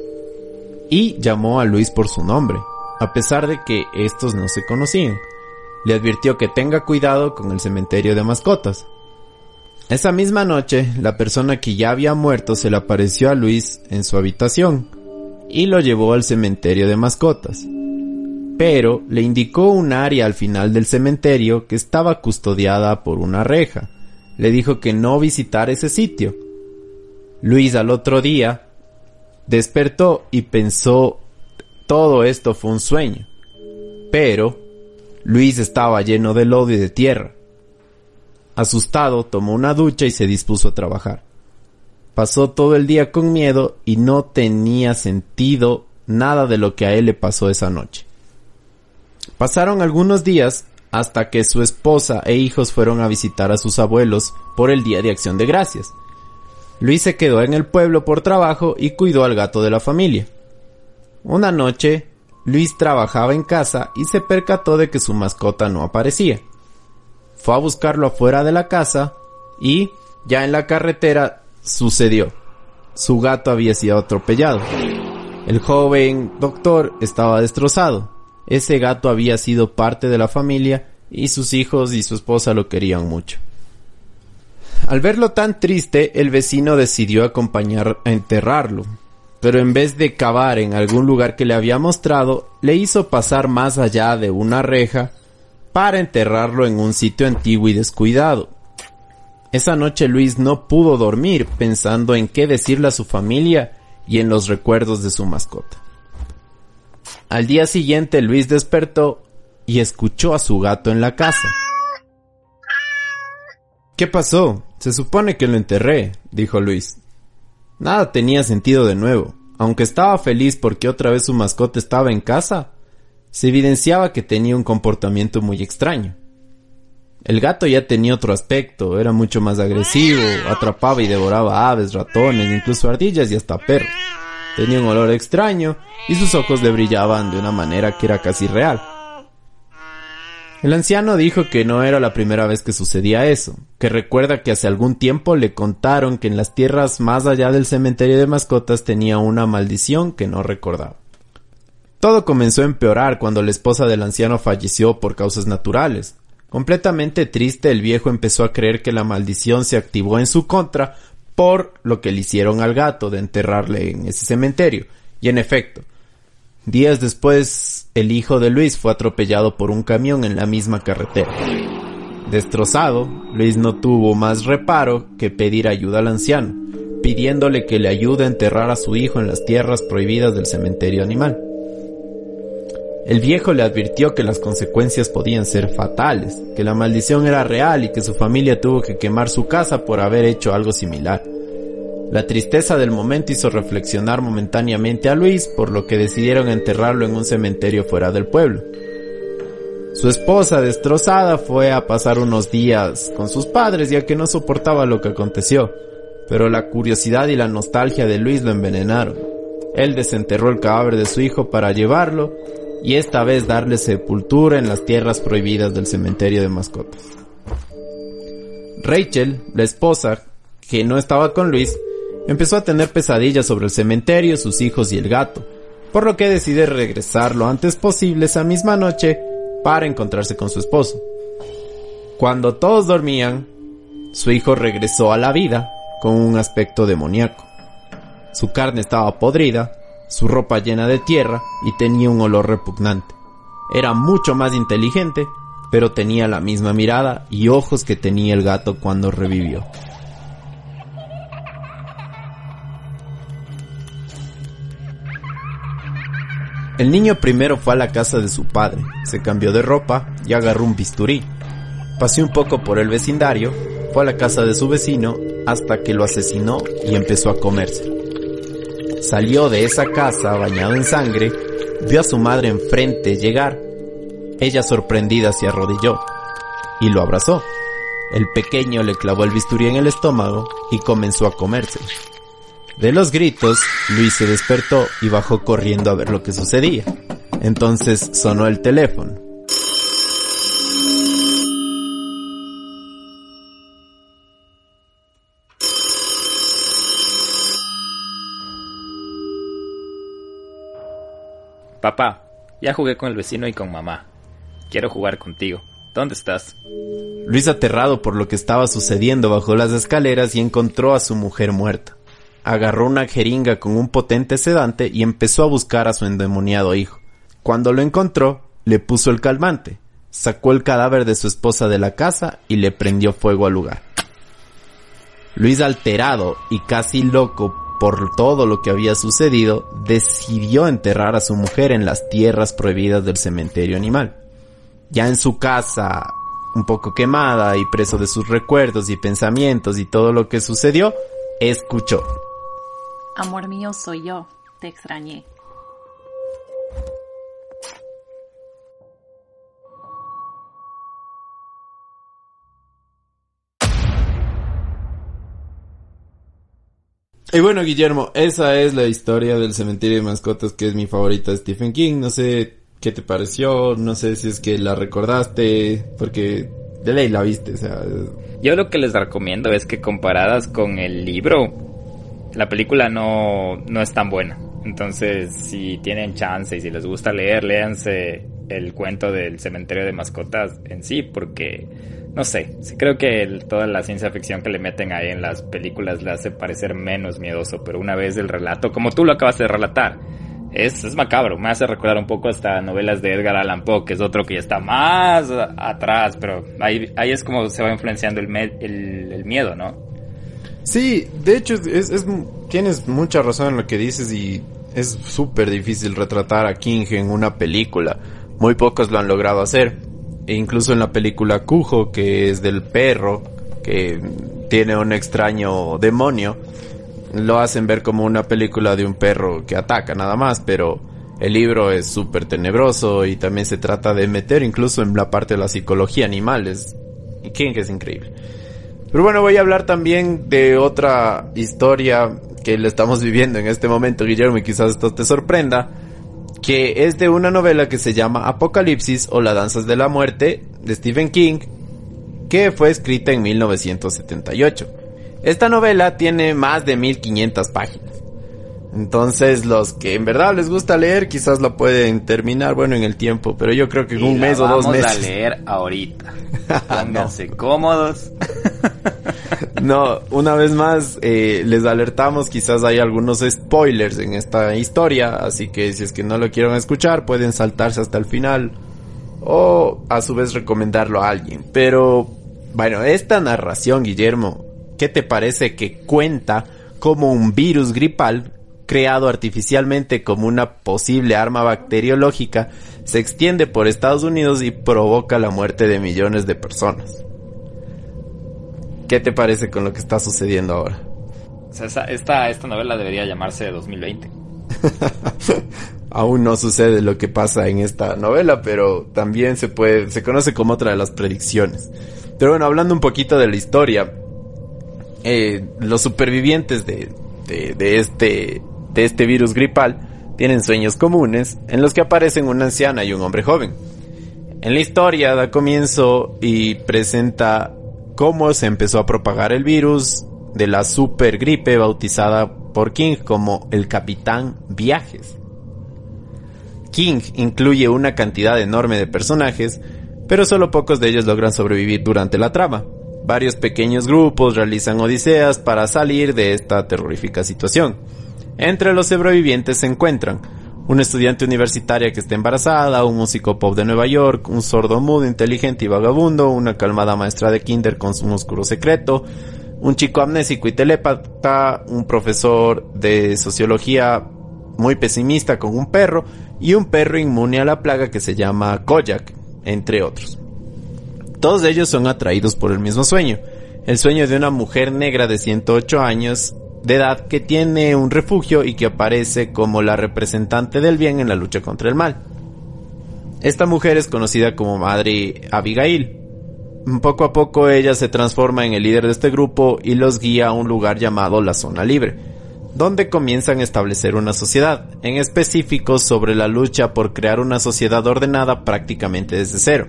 y llamó a Luis por su nombre, a pesar de que estos no se conocían. Le advirtió que tenga cuidado con el cementerio de mascotas. Esa misma noche, la persona que ya había muerto se le apareció a Luis en su habitación y lo llevó al cementerio de mascotas pero le indicó un área al final del cementerio que estaba custodiada por una reja. Le dijo que no visitara ese sitio. Luis al otro día despertó y pensó todo esto fue un sueño. Pero Luis estaba lleno de lodo y de tierra. Asustado, tomó una ducha y se dispuso a trabajar. Pasó todo el día con miedo y no tenía sentido nada de lo que a él le pasó esa noche. Pasaron algunos días hasta que su esposa e hijos fueron a visitar a sus abuelos por el Día de Acción de Gracias. Luis se quedó en el pueblo por trabajo y cuidó al gato de la familia. Una noche, Luis trabajaba en casa y se percató de que su mascota no aparecía. Fue a buscarlo afuera de la casa y, ya en la carretera, sucedió. Su gato había sido atropellado. El joven doctor estaba destrozado. Ese gato había sido parte de la familia y sus hijos y su esposa lo querían mucho. Al verlo tan triste, el vecino decidió acompañar a enterrarlo, pero en vez de cavar en algún lugar que le había mostrado, le hizo pasar más allá de una reja para enterrarlo en un sitio antiguo y descuidado. Esa noche Luis no pudo dormir pensando en qué decirle a su familia y en los recuerdos de su mascota. Al día siguiente Luis despertó y escuchó a su gato en la casa. ¿Qué pasó? Se supone que lo enterré, dijo Luis. Nada tenía sentido de nuevo. Aunque estaba feliz porque otra vez su mascota estaba en casa, se evidenciaba que tenía un comportamiento muy extraño. El gato ya tenía otro aspecto, era mucho más agresivo, atrapaba y devoraba aves, ratones, incluso ardillas y hasta perros. Tenía un olor extraño y sus ojos le brillaban de una manera que era casi real. El anciano dijo que no era la primera vez que sucedía eso, que recuerda que hace algún tiempo le contaron que en las tierras más allá del cementerio de mascotas tenía una maldición que no recordaba. Todo comenzó a empeorar cuando la esposa del anciano falleció por causas naturales. Completamente triste, el viejo empezó a creer que la maldición se activó en su contra por lo que le hicieron al gato de enterrarle en ese cementerio. Y en efecto, Días después, el hijo de Luis fue atropellado por un camión en la misma carretera. Destrozado, Luis no tuvo más reparo que pedir ayuda al anciano, pidiéndole que le ayude a enterrar a su hijo en las tierras prohibidas del cementerio animal. El viejo le advirtió que las consecuencias podían ser fatales, que la maldición era real y que su familia tuvo que quemar su casa por haber hecho algo similar. La tristeza del momento hizo reflexionar momentáneamente a Luis, por lo que decidieron enterrarlo en un cementerio fuera del pueblo. Su esposa, destrozada, fue a pasar unos días con sus padres ya que no soportaba lo que aconteció, pero la curiosidad y la nostalgia de Luis lo envenenaron. Él desenterró el cadáver de su hijo para llevarlo y esta vez darle sepultura en las tierras prohibidas del cementerio de mascotas. Rachel, la esposa, que no estaba con Luis, empezó a tener pesadillas sobre el cementerio, sus hijos y el gato, por lo que decide regresar lo antes posible esa misma noche para encontrarse con su esposo. Cuando todos dormían, su hijo regresó a la vida con un aspecto demoníaco. Su carne estaba podrida, su ropa llena de tierra y tenía un olor repugnante. Era mucho más inteligente, pero tenía la misma mirada y ojos que tenía el gato cuando revivió. El niño primero fue a la casa de su padre, se cambió de ropa y agarró un bisturí. Paseó un poco por el vecindario, fue a la casa de su vecino hasta que lo asesinó y empezó a comerse. Salió de esa casa bañado en sangre, vio a su madre enfrente llegar. Ella sorprendida se arrodilló y lo abrazó. El pequeño le clavó el bisturí en el estómago y comenzó a comerse. De los gritos, Luis se despertó y bajó corriendo a ver lo que sucedía. Entonces sonó el teléfono. Papá, ya jugué con el vecino y con mamá. Quiero jugar contigo. ¿Dónde estás? Luis, aterrado por lo que estaba sucediendo, bajó las escaleras y encontró a su mujer muerta agarró una jeringa con un potente sedante y empezó a buscar a su endemoniado hijo. Cuando lo encontró, le puso el calmante, sacó el cadáver de su esposa de la casa y le prendió fuego al lugar. Luis, alterado y casi loco por todo lo que había sucedido, decidió enterrar a su mujer en las tierras prohibidas del cementerio animal. Ya en su casa, un poco quemada y preso de sus recuerdos y pensamientos y todo lo que sucedió, escuchó. Amor mío, soy yo, te extrañé. Y bueno, Guillermo, esa es la historia del cementerio de mascotas que es mi favorita de Stephen King. No sé qué te pareció, no sé si es que la recordaste, porque de ley la viste, o sea... Yo lo que les recomiendo es que comparadas con el libro, la película no, no es tan buena. Entonces, si tienen chance y si les gusta leer, léanse el cuento del cementerio de mascotas en sí, porque no sé, creo que toda la ciencia ficción que le meten ahí en las películas le hace parecer menos miedoso, pero una vez el relato, como tú lo acabas de relatar, es, macabro, me hace recordar un poco hasta novelas de Edgar Allan Poe, que es otro que ya está más atrás, pero ahí, ahí es como se va influenciando el, el, el miedo, ¿no? Sí, de hecho, es, es, tienes mucha razón en lo que dices y es súper difícil retratar a King en una película. Muy pocos lo han logrado hacer. E incluso en la película Cujo, que es del perro, que tiene un extraño demonio, lo hacen ver como una película de un perro que ataca nada más, pero el libro es súper tenebroso y también se trata de meter incluso en la parte de la psicología animal. Es, King es increíble. Pero bueno, voy a hablar también de otra historia que le estamos viviendo en este momento, Guillermo, y quizás esto te sorprenda, que es de una novela que se llama Apocalipsis o Las Danzas de la Muerte de Stephen King, que fue escrita en 1978. Esta novela tiene más de 1500 páginas. Entonces, los que en verdad les gusta leer, quizás la pueden terminar, bueno, en el tiempo, pero yo creo que en un mes o dos meses. Vamos a leer ahorita. Pónganse cómodos. no, una vez más, eh, les alertamos, quizás hay algunos spoilers en esta historia, así que si es que no lo quieren escuchar, pueden saltarse hasta el final o a su vez recomendarlo a alguien. Pero, bueno, esta narración, Guillermo, ¿qué te parece que cuenta como un virus gripal creado artificialmente como una posible arma bacteriológica, se extiende por Estados Unidos y provoca la muerte de millones de personas. ¿Qué te parece con lo que está sucediendo ahora? esta, esta novela debería llamarse 2020. Aún no sucede lo que pasa en esta novela, pero también se puede, se conoce como otra de las predicciones. Pero bueno, hablando un poquito de la historia, eh, los supervivientes de, de, este de este virus gripal tienen sueños comunes en los que aparecen una anciana y un hombre joven. En la historia da comienzo y presenta cómo se empezó a propagar el virus de la super gripe bautizada por King como el Capitán Viajes. King incluye una cantidad enorme de personajes, pero solo pocos de ellos logran sobrevivir durante la trama. Varios pequeños grupos realizan odiseas para salir de esta terrorífica situación. Entre los sobrevivientes se encuentran una estudiante universitaria que está embarazada, un músico pop de Nueva York, un sordo mudo, inteligente y vagabundo, una calmada maestra de kinder con su oscuro secreto, un chico amnésico y telépata, un profesor de sociología muy pesimista con un perro y un perro inmune a la plaga que se llama Kojak, entre otros. Todos ellos son atraídos por el mismo sueño, el sueño de una mujer negra de 108 años de edad que tiene un refugio y que aparece como la representante del bien en la lucha contra el mal. Esta mujer es conocida como Madre Abigail. Poco a poco ella se transforma en el líder de este grupo y los guía a un lugar llamado la Zona Libre, donde comienzan a establecer una sociedad, en específico sobre la lucha por crear una sociedad ordenada prácticamente desde cero.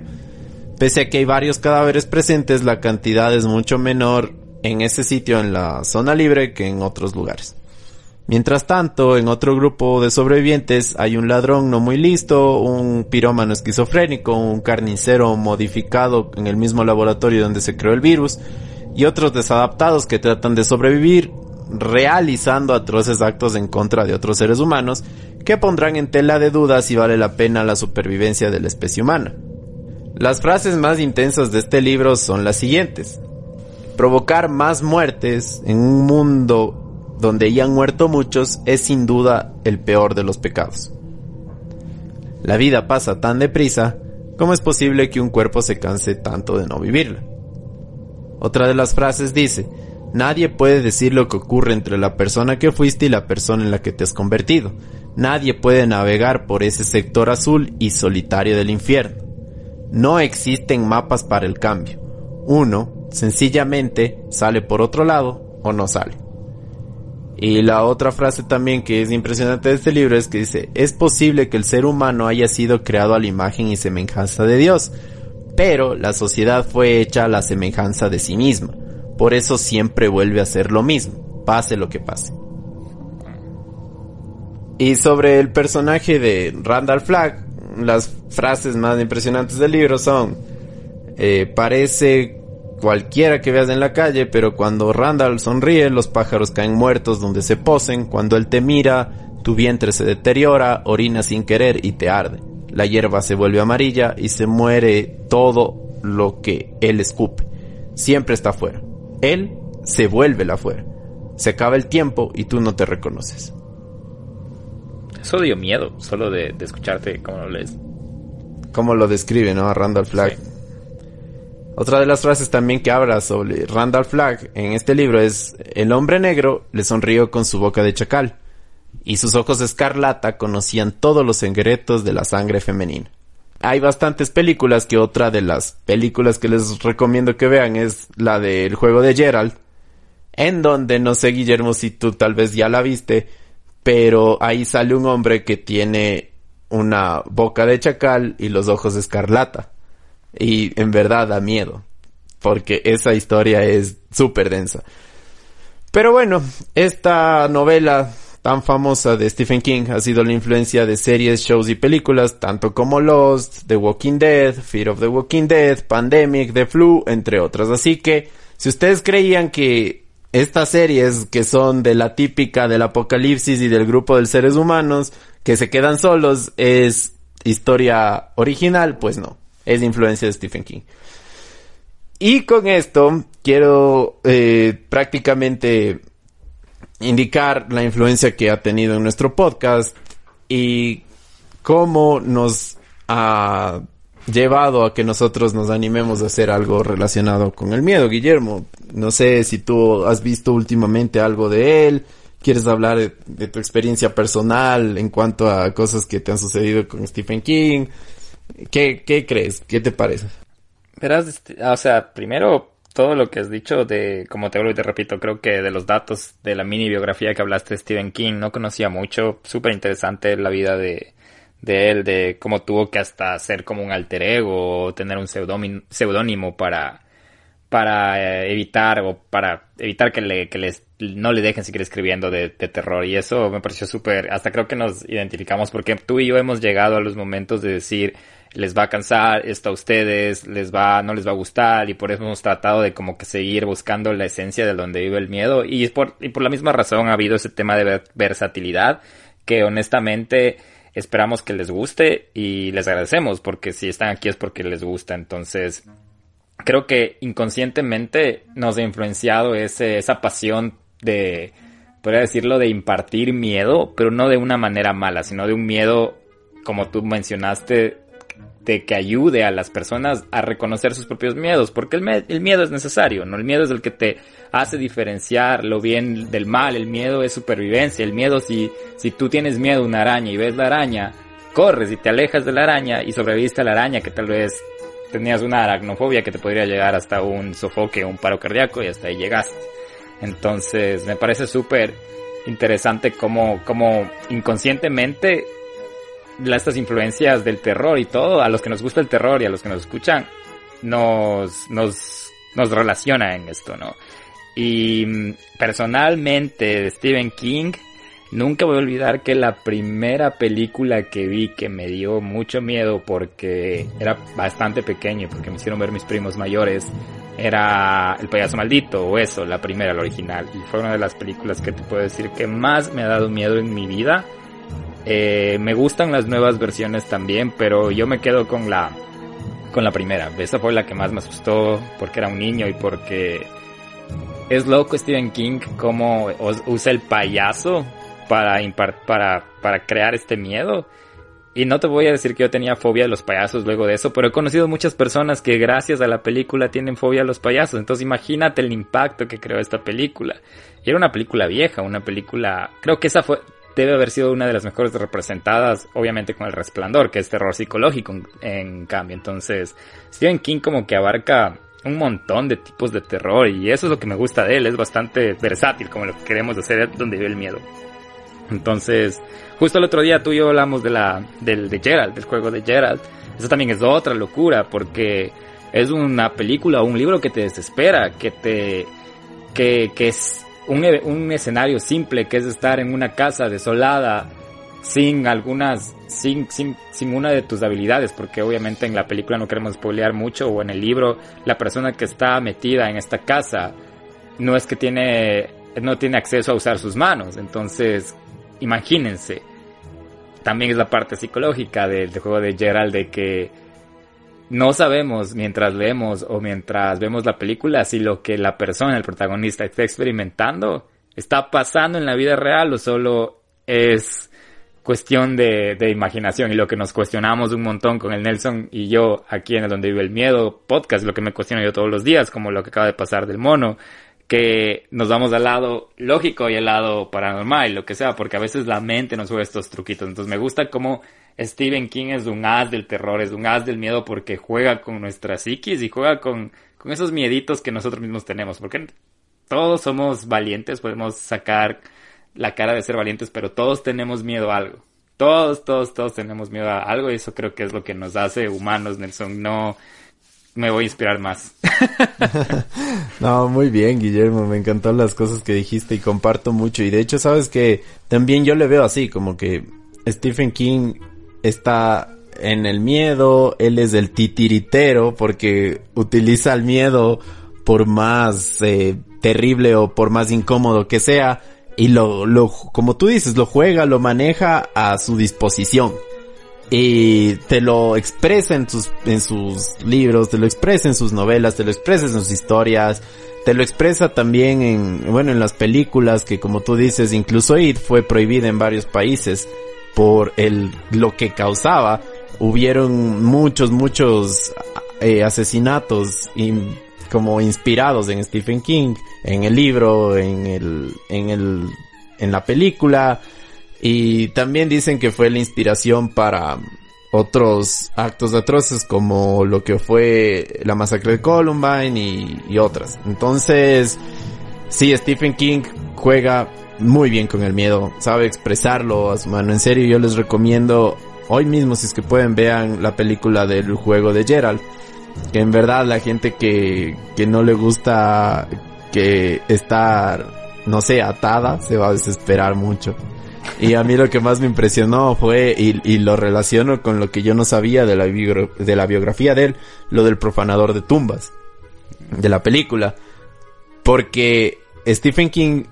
Pese a que hay varios cadáveres presentes, la cantidad es mucho menor en ese sitio en la zona libre que en otros lugares. Mientras tanto, en otro grupo de sobrevivientes hay un ladrón no muy listo, un pirómano esquizofrénico, un carnicero modificado en el mismo laboratorio donde se creó el virus, y otros desadaptados que tratan de sobrevivir realizando atroces actos en contra de otros seres humanos que pondrán en tela de duda si vale la pena la supervivencia de la especie humana. Las frases más intensas de este libro son las siguientes provocar más muertes en un mundo donde ya han muerto muchos es sin duda el peor de los pecados. La vida pasa tan deprisa, ¿cómo es posible que un cuerpo se canse tanto de no vivirla? Otra de las frases dice, nadie puede decir lo que ocurre entre la persona que fuiste y la persona en la que te has convertido. Nadie puede navegar por ese sector azul y solitario del infierno. No existen mapas para el cambio. Uno sencillamente sale por otro lado o no sale. Y la otra frase también que es impresionante de este libro es que dice, es posible que el ser humano haya sido creado a la imagen y semejanza de Dios, pero la sociedad fue hecha a la semejanza de sí misma. Por eso siempre vuelve a ser lo mismo, pase lo que pase. Y sobre el personaje de Randall Flagg, las frases más impresionantes del libro son, eh, parece cualquiera que veas en la calle, pero cuando Randall sonríe, los pájaros caen muertos donde se posen, cuando él te mira, tu vientre se deteriora, orina sin querer y te arde. La hierba se vuelve amarilla y se muere todo lo que él escupe. Siempre está afuera. Él se vuelve la afuera. Se acaba el tiempo y tú no te reconoces. Eso dio miedo, solo de, escucharte cómo lo lees. Lo describe, ¿no? A Randall Flagg. Otra de las frases también que habla sobre Randall Flagg en este libro es, el hombre negro le sonrió con su boca de chacal, y sus ojos de escarlata conocían todos los secretos de la sangre femenina. Hay bastantes películas que otra de las películas que les recomiendo que vean es la del juego de Gerald, en donde no sé Guillermo si tú tal vez ya la viste, pero ahí sale un hombre que tiene una boca de chacal y los ojos de escarlata. Y en verdad da miedo. Porque esa historia es súper densa. Pero bueno, esta novela tan famosa de Stephen King ha sido la influencia de series, shows y películas, tanto como Lost, The Walking Dead, Fear of the Walking Dead, Pandemic, The Flu, entre otras. Así que, si ustedes creían que estas series que son de la típica del apocalipsis y del grupo de seres humanos que se quedan solos es historia original, pues no es influencia de Stephen King. Y con esto quiero eh, prácticamente indicar la influencia que ha tenido en nuestro podcast y cómo nos ha llevado a que nosotros nos animemos a hacer algo relacionado con el miedo. Guillermo, no sé si tú has visto últimamente algo de él, quieres hablar de tu experiencia personal en cuanto a cosas que te han sucedido con Stephen King, ¿Qué, ¿Qué crees? ¿Qué te parece? Verás, este, o sea, primero todo lo que has dicho de, como te vuelvo y te repito, creo que de los datos de la mini biografía que hablaste de Stephen King, no conocía mucho, súper interesante la vida de, de él, de cómo tuvo que hasta ser como un alter ego o tener un seudónimo para, para eh, evitar o para evitar que, le, que les, no le dejen seguir escribiendo de, de terror. Y eso me pareció súper, hasta creo que nos identificamos porque tú y yo hemos llegado a los momentos de decir, les va a cansar esto a ustedes, les va, no les va a gustar y por eso hemos tratado de como que seguir buscando la esencia de donde vive el miedo. Y por, y por la misma razón ha habido ese tema de versatilidad que honestamente esperamos que les guste y les agradecemos porque si están aquí es porque les gusta. Entonces creo que inconscientemente nos ha influenciado ese, esa pasión de podría decirlo de impartir miedo pero no de una manera mala sino de un miedo como tú mencionaste de que ayude a las personas a reconocer sus propios miedos, porque el, miedo es necesario, ¿no? El miedo es el que te hace diferenciar lo bien del mal, el miedo es supervivencia, el miedo si, si tú tienes miedo a una araña y ves la araña, corres y te alejas de la araña y sobreviviste a la araña que tal vez tenías una aracnofobia que te podría llegar hasta un sofoque un paro cardíaco y hasta ahí llegaste. Entonces me parece súper interesante cómo, cómo inconscientemente estas influencias del terror y todo, a los que nos gusta el terror y a los que nos escuchan, nos, nos, nos relaciona en esto, ¿no? Y mm, personalmente Stephen King, nunca voy a olvidar que la primera película que vi que me dio mucho miedo porque era bastante pequeño, porque me hicieron ver mis primos mayores, era El payaso maldito o eso, la primera, la original. Y fue una de las películas que te puedo decir que más me ha dado miedo en mi vida eh, me gustan las nuevas versiones también, pero yo me quedo con la con la primera. Esa fue la que más me asustó porque era un niño y porque es loco Stephen King cómo usa el payaso para, para, para crear este miedo. Y no te voy a decir que yo tenía fobia a los payasos luego de eso, pero he conocido muchas personas que gracias a la película tienen fobia a los payasos. Entonces imagínate el impacto que creó esta película. Era una película vieja, una película... Creo que esa fue debe haber sido una de las mejores representadas, obviamente con El Resplandor, que es terror psicológico en, cambio. Entonces, Stephen King como que abarca un montón de tipos de terror y eso es lo que me gusta de él, es bastante versátil como lo que queremos hacer donde vive el miedo. Entonces, justo el otro día tú y yo hablamos de la, del de Gerald, del juego de Gerald. Eso también es otra locura porque es una película o un libro que te desespera, que te, que, que es, un, un escenario simple que es estar en una casa desolada sin algunas sin, sin, sin una de tus habilidades, porque obviamente en la película no queremos spoilear mucho, o en el libro, la persona que está metida en esta casa no es que tiene, no tiene acceso a usar sus manos, entonces imagínense. También es la parte psicológica del, juego de Gerald de que no sabemos mientras leemos o mientras vemos la película si lo que la persona, el protagonista, está experimentando está pasando en la vida real o solo es cuestión de, de, imaginación y lo que nos cuestionamos un montón con el Nelson y yo aquí en el Donde Vive el Miedo podcast, lo que me cuestiono yo todos los días, como lo que acaba de pasar del mono, que nos vamos al lado lógico y al lado paranormal, lo que sea, porque a veces la mente nos juega estos truquitos. Entonces me gusta cómo Stephen King es un as del terror, es un as del miedo porque juega con nuestra psiquis y juega con, con esos mieditos que nosotros mismos tenemos, porque todos somos valientes, podemos sacar la cara de ser valientes, pero todos tenemos miedo a algo. Todos, todos, todos tenemos miedo a algo y eso creo que es lo que nos hace humanos, Nelson. No me voy a inspirar más. no, muy bien, Guillermo. Me encantó las cosas que dijiste y comparto mucho. Y de hecho, sabes que también yo le veo así, como que Stephen King está en el miedo, él es el titiritero porque utiliza el miedo por más eh, terrible o por más incómodo que sea y lo, lo, como tú dices, lo juega, lo maneja a su disposición. Y te lo expresa en sus, en sus libros, te lo expresa en sus novelas, te lo expresa en sus historias, te lo expresa también en, bueno, en las películas que como tú dices, incluso IT fue prohibida en varios países por el, lo que causaba. Hubieron muchos, muchos eh, asesinatos y como inspirados en Stephen King, en el libro, en el, en el, en la película. Y también dicen que fue la inspiración para otros actos atroces como lo que fue la masacre de Columbine y, otras. Entonces, sí, Stephen King juega muy bien con el miedo, sabe expresarlo a su mano. En serio, yo les recomiendo hoy mismo, si es que pueden, vean la película del juego de Gerald que en verdad la gente que, que no le gusta que estar, no sé, atada, se va a desesperar mucho. Y a mí lo que más me impresionó fue, y, lo relaciono con lo que yo no sabía de la, de la biografía de él, lo del profanador de tumbas, de la película. Porque Stephen King,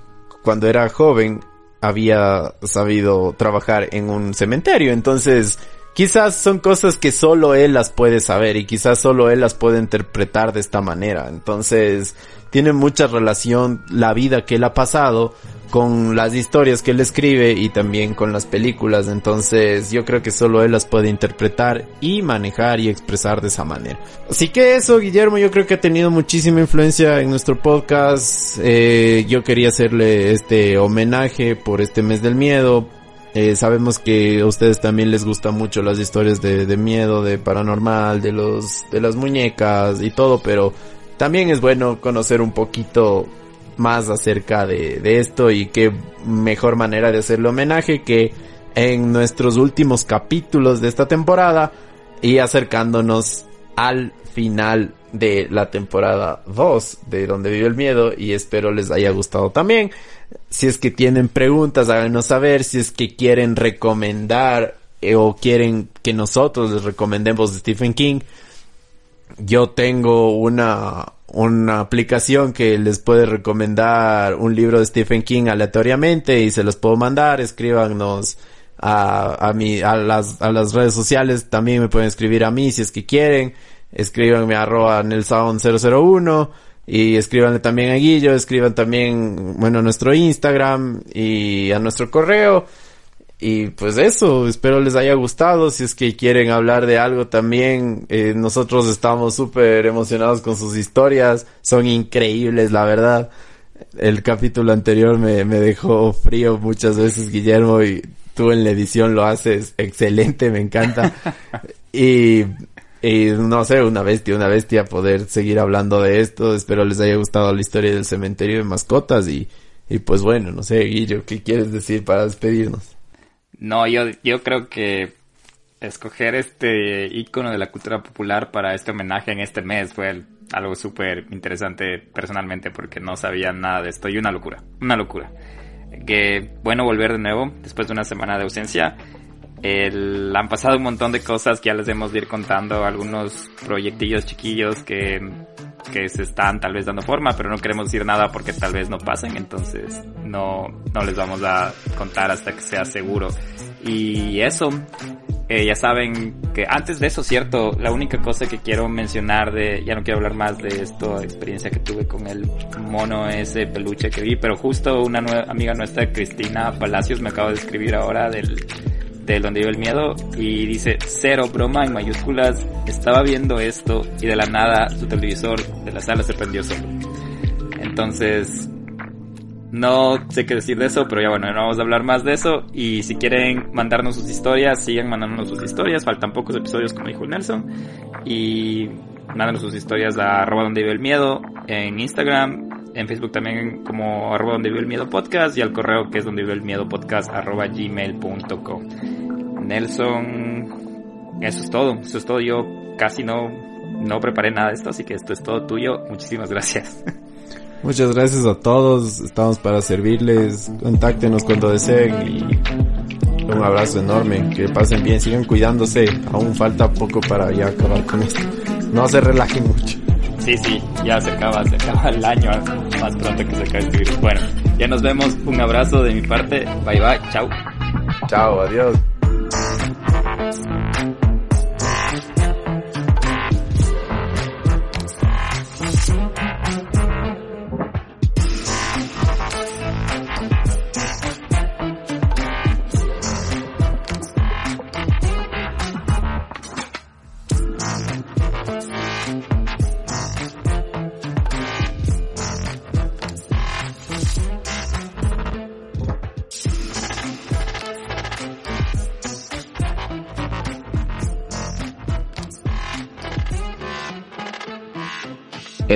cuando era joven, había sabido trabajar en un cementerio, entonces quizás son cosas que solo él las puede saber y quizás solo él las puede interpretar de esta manera. Entonces, tiene mucha relación la vida que él ha pasado con las historias que él escribe y también con las películas. Entonces, yo creo que solo él las puede interpretar y manejar y expresar de esa manera. Así que eso, Guillermo, yo creo que ha tenido muchísima influencia en nuestro podcast. Eh, yo quería hacerle este homenaje por este mes del miedo, eh, sabemos que a ustedes también les gustan mucho las historias de, de, miedo, de paranormal, de los, de las muñecas y todo, pero también es bueno conocer un poquito más acerca de, de esto y qué mejor manera de hacerle homenaje que en nuestros últimos capítulos de esta temporada y acercándonos al final de la temporada 2 de Donde vive el miedo y espero les haya gustado también. Si es que tienen preguntas, háganos saber. Si es que quieren recomendar eh, o quieren que nosotros les recomendemos de Stephen King. Yo tengo una, una aplicación que les puede recomendar un libro de Stephen King aleatoriamente y se los puedo mandar. Escríbanos a, a, mi, a, las, a las redes sociales. También me pueden escribir a mí si es que quieren. Escríbanme a arroba nelsound001 y escríbanle también a Guillo, escriban también, bueno, a nuestro Instagram y a nuestro correo. Y pues eso, espero les haya gustado. Si es que quieren hablar de algo también, eh, nosotros estamos súper emocionados con sus historias. Son increíbles, la verdad. El capítulo anterior me, me dejó frío muchas veces, Guillermo, y tú en la edición lo haces excelente, me encanta. y y no sé, una bestia, una bestia poder seguir hablando de esto. Espero les haya gustado la historia del cementerio de mascotas y, y pues bueno, no sé, Guillo, ¿qué quieres decir para despedirnos? No, yo, yo creo que escoger este icono de la cultura popular para este homenaje en este mes fue algo súper interesante personalmente porque no sabía nada de esto y una locura, una locura. Que bueno volver de nuevo después de una semana de ausencia El, han pasado un montón de cosas que ya les hemos de ir contando, algunos proyectillos chiquillos que, que se están tal vez dando forma, pero no queremos decir nada porque tal vez no pasen, entonces no, no les vamos a contar hasta que sea seguro. Y eso, eh, ya saben que antes de eso, cierto, la única cosa que quiero mencionar de, ya no quiero hablar más de esta experiencia que tuve con el mono ese peluche que vi, pero justo una nueva amiga nuestra, Cristina Palacios, me acaba de escribir ahora del, de donde vive el miedo y dice cero broma en mayúsculas estaba viendo esto y de la nada su televisor de la sala se prendió solo entonces no sé qué decir de eso pero ya bueno no vamos a hablar más de eso y si quieren mandarnos sus historias sigan mandándonos sus historias faltan pocos episodios como dijo Nelson y mándanos sus historias a arroba donde vive el miedo en Instagram en Facebook también como arroba donde vive el miedo podcast y al correo que es donde vive el miedo podcast arroba gmail.com. Nelson, eso es todo, eso es todo. Yo casi no, no preparé nada de esto, así que esto es todo tuyo. Muchísimas gracias. Muchas gracias a todos, estamos para servirles, contáctenos cuando deseen y un abrazo enorme, que pasen bien, sigan cuidándose, aún falta poco para ya acabar con esto. No se relajen mucho. Sí, sí, ya se acaba, se acaba el año más pronto que se acabe este virus. Bueno, ya nos vemos. Un abrazo de mi parte. Bye bye. Chao. Chao, adiós.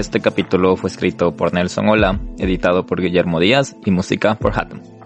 Este capítulo fue escrito por Nelson Ola, editado por Guillermo Díaz y música por Hatton.